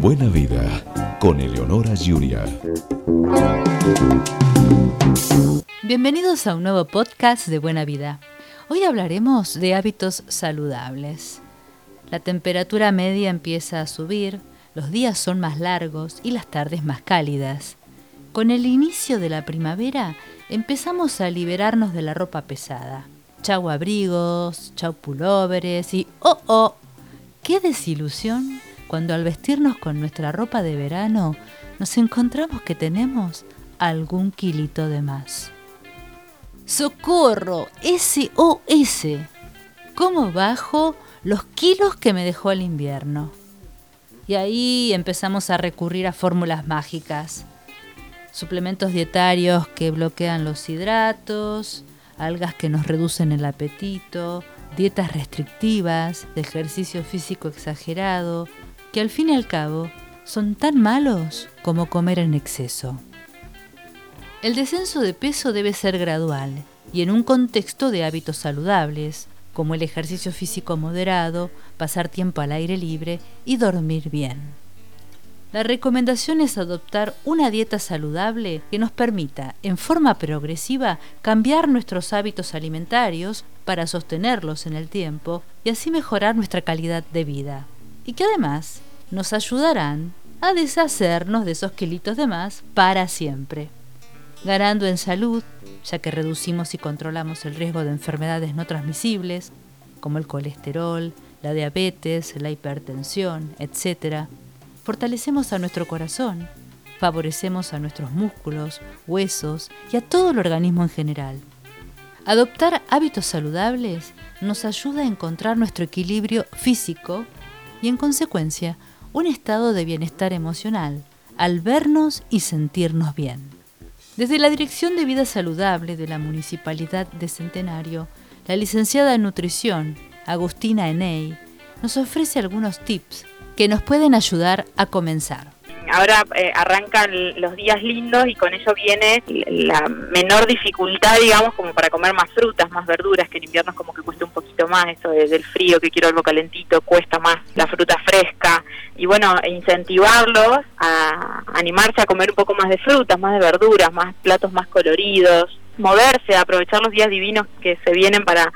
Buena vida con Eleonora Julia. Bienvenidos a un nuevo podcast de Buena Vida. Hoy hablaremos de hábitos saludables. La temperatura media empieza a subir, los días son más largos y las tardes más cálidas. Con el inicio de la primavera empezamos a liberarnos de la ropa pesada. Chau abrigos, chau pulóveres y ¡oh, oh! ¡Qué desilusión! Cuando al vestirnos con nuestra ropa de verano nos encontramos que tenemos algún kilito de más. ¡Socorro! SOS. ¿Cómo bajo los kilos que me dejó el invierno? Y ahí empezamos a recurrir a fórmulas mágicas. Suplementos dietarios que bloquean los hidratos, algas que nos reducen el apetito, dietas restrictivas, ejercicio físico exagerado, que al fin y al cabo son tan malos como comer en exceso. El descenso de peso debe ser gradual y en un contexto de hábitos saludables, como el ejercicio físico moderado, pasar tiempo al aire libre y dormir bien. La recomendación es adoptar una dieta saludable que nos permita, en forma progresiva, cambiar nuestros hábitos alimentarios para sostenerlos en el tiempo y así mejorar nuestra calidad de vida. Y que además nos ayudarán a deshacernos de esos kilitos de más para siempre ganando en salud, ya que reducimos y controlamos el riesgo de enfermedades no transmisibles, como el colesterol, la diabetes, la hipertensión, etc. Fortalecemos a nuestro corazón, favorecemos a nuestros músculos, huesos y a todo el organismo en general. Adoptar hábitos saludables nos ayuda a encontrar nuestro equilibrio físico y en consecuencia un estado de bienestar emocional al vernos y sentirnos bien. Desde la Dirección de Vida Saludable de la Municipalidad de Centenario, la licenciada en Nutrición, Agustina Eney, nos ofrece algunos tips que nos pueden ayudar a comenzar ahora eh, arrancan los días lindos y con ello viene la menor dificultad, digamos, como para comer más frutas, más verduras, que en invierno es como que cuesta un poquito más, eso del frío, que quiero algo calentito, cuesta más la fruta fresca. Y bueno, incentivarlos a animarse a comer un poco más de frutas, más de verduras, más platos más coloridos, moverse, aprovechar los días divinos que se vienen para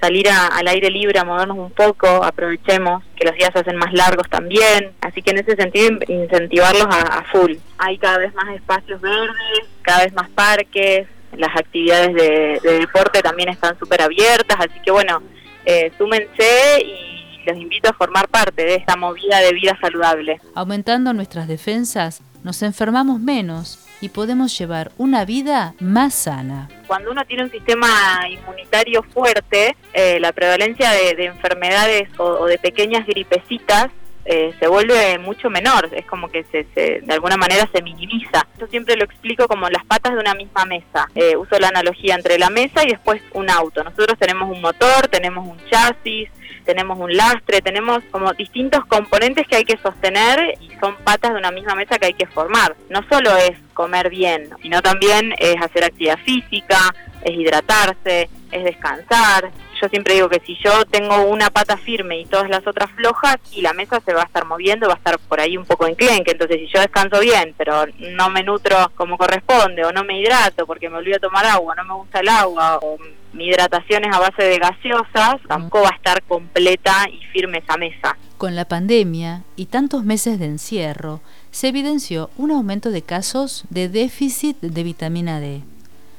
salir al aire libre, a movernos un poco, aprovechemos que los días se hacen más largos también, así que en ese sentido incentivarlos a, full. Hay cada vez más espacios verdes, cada vez más parques, las actividades de, deporte también están súper abiertas, así que bueno, eh, súmense y los invito a formar parte de esta movida de vida saludable. Aumentando nuestras defensas, nos enfermamos menos y podemos llevar una vida más sana. Cuando uno tiene un sistema inmunitario fuerte, eh, la prevalencia de, enfermedades o, de pequeñas gripecitas eh, se vuelve mucho menor, es como que se, de alguna manera se minimiza. Yo siempre lo explico como las patas de una misma mesa. Eh, uso la analogía entre la mesa y después un auto. Nosotros tenemos un motor, tenemos un chasis, tenemos un lastre, tenemos como distintos componentes que hay que sostener y son patas de una misma mesa que hay que formar. No solo es comer bien, sino también es hacer actividad física, es hidratarse, es descansar. Yo siempre digo que si yo tengo una pata firme y todas las otras flojas, y la mesa se va a estar moviendo, va a estar por ahí un poco enclenque. Entonces, si yo descanso bien, pero no me nutro como corresponde, o no me hidrato porque me olvido tomar agua, no me gusta el agua, o mi hidratación es a base de gaseosas, tampoco va a estar completa y firme esa mesa. Con la pandemia y tantos meses de encierro, se evidenció un aumento de casos de déficit de vitamina D.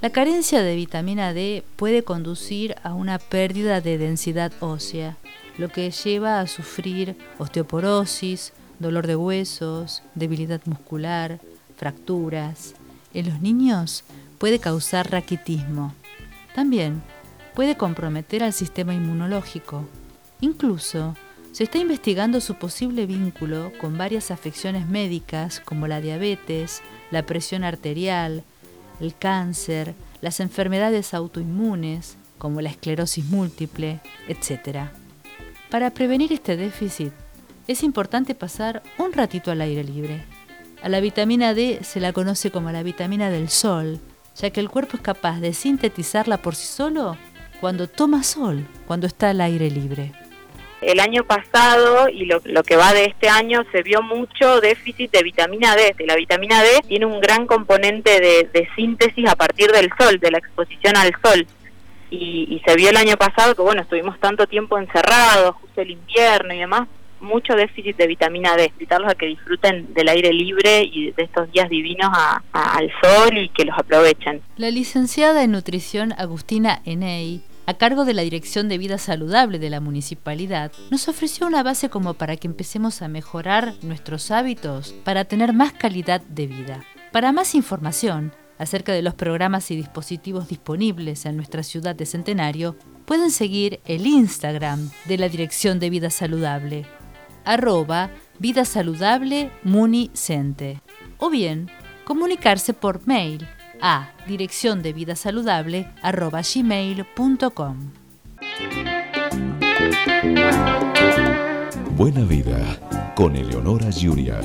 La carencia de vitamina D puede conducir a una pérdida de densidad ósea, lo que lleva a sufrir osteoporosis, dolor de huesos, debilidad muscular, fracturas. En los niños puede causar raquitismo también puede comprometer al sistema inmunológico. Incluso se está investigando su posible vínculo con varias afecciones médicas como la diabetes, la presión arterial, el cáncer, las enfermedades autoinmunes como la esclerosis múltiple, etc. Para prevenir este déficit es importante pasar un ratito al aire libre. A la vitamina D se la conoce como la vitamina del sol ya que el cuerpo es capaz de sintetizarla por sí solo cuando toma sol, cuando está al aire libre. El año pasado y lo, que va de este año se vio mucho déficit de vitamina D. La vitamina D tiene un gran componente de, síntesis a partir del sol, de la exposición al sol. Y, y, se vio el año pasado que, bueno, estuvimos tanto tiempo encerrados, justo el invierno y demás, mucho déficit de vitamina D, invitarlos a que disfruten del aire libre y de estos días divinos al sol y que los aprovechen. La licenciada en nutrición Agustina Eney a cargo de la Dirección de Vida Saludable de la Municipalidad, nos ofreció una base como para que empecemos a mejorar nuestros hábitos para tener más calidad de vida. Para más información acerca de los programas y dispositivos disponibles en nuestra ciudad de Centenario, pueden seguir el Instagram de la Dirección de Vida Saludable arroba vida saludable municente o bien comunicarse por mail a dirección de vida saludable gmail.com. Buena vida con Eleonora Giuria.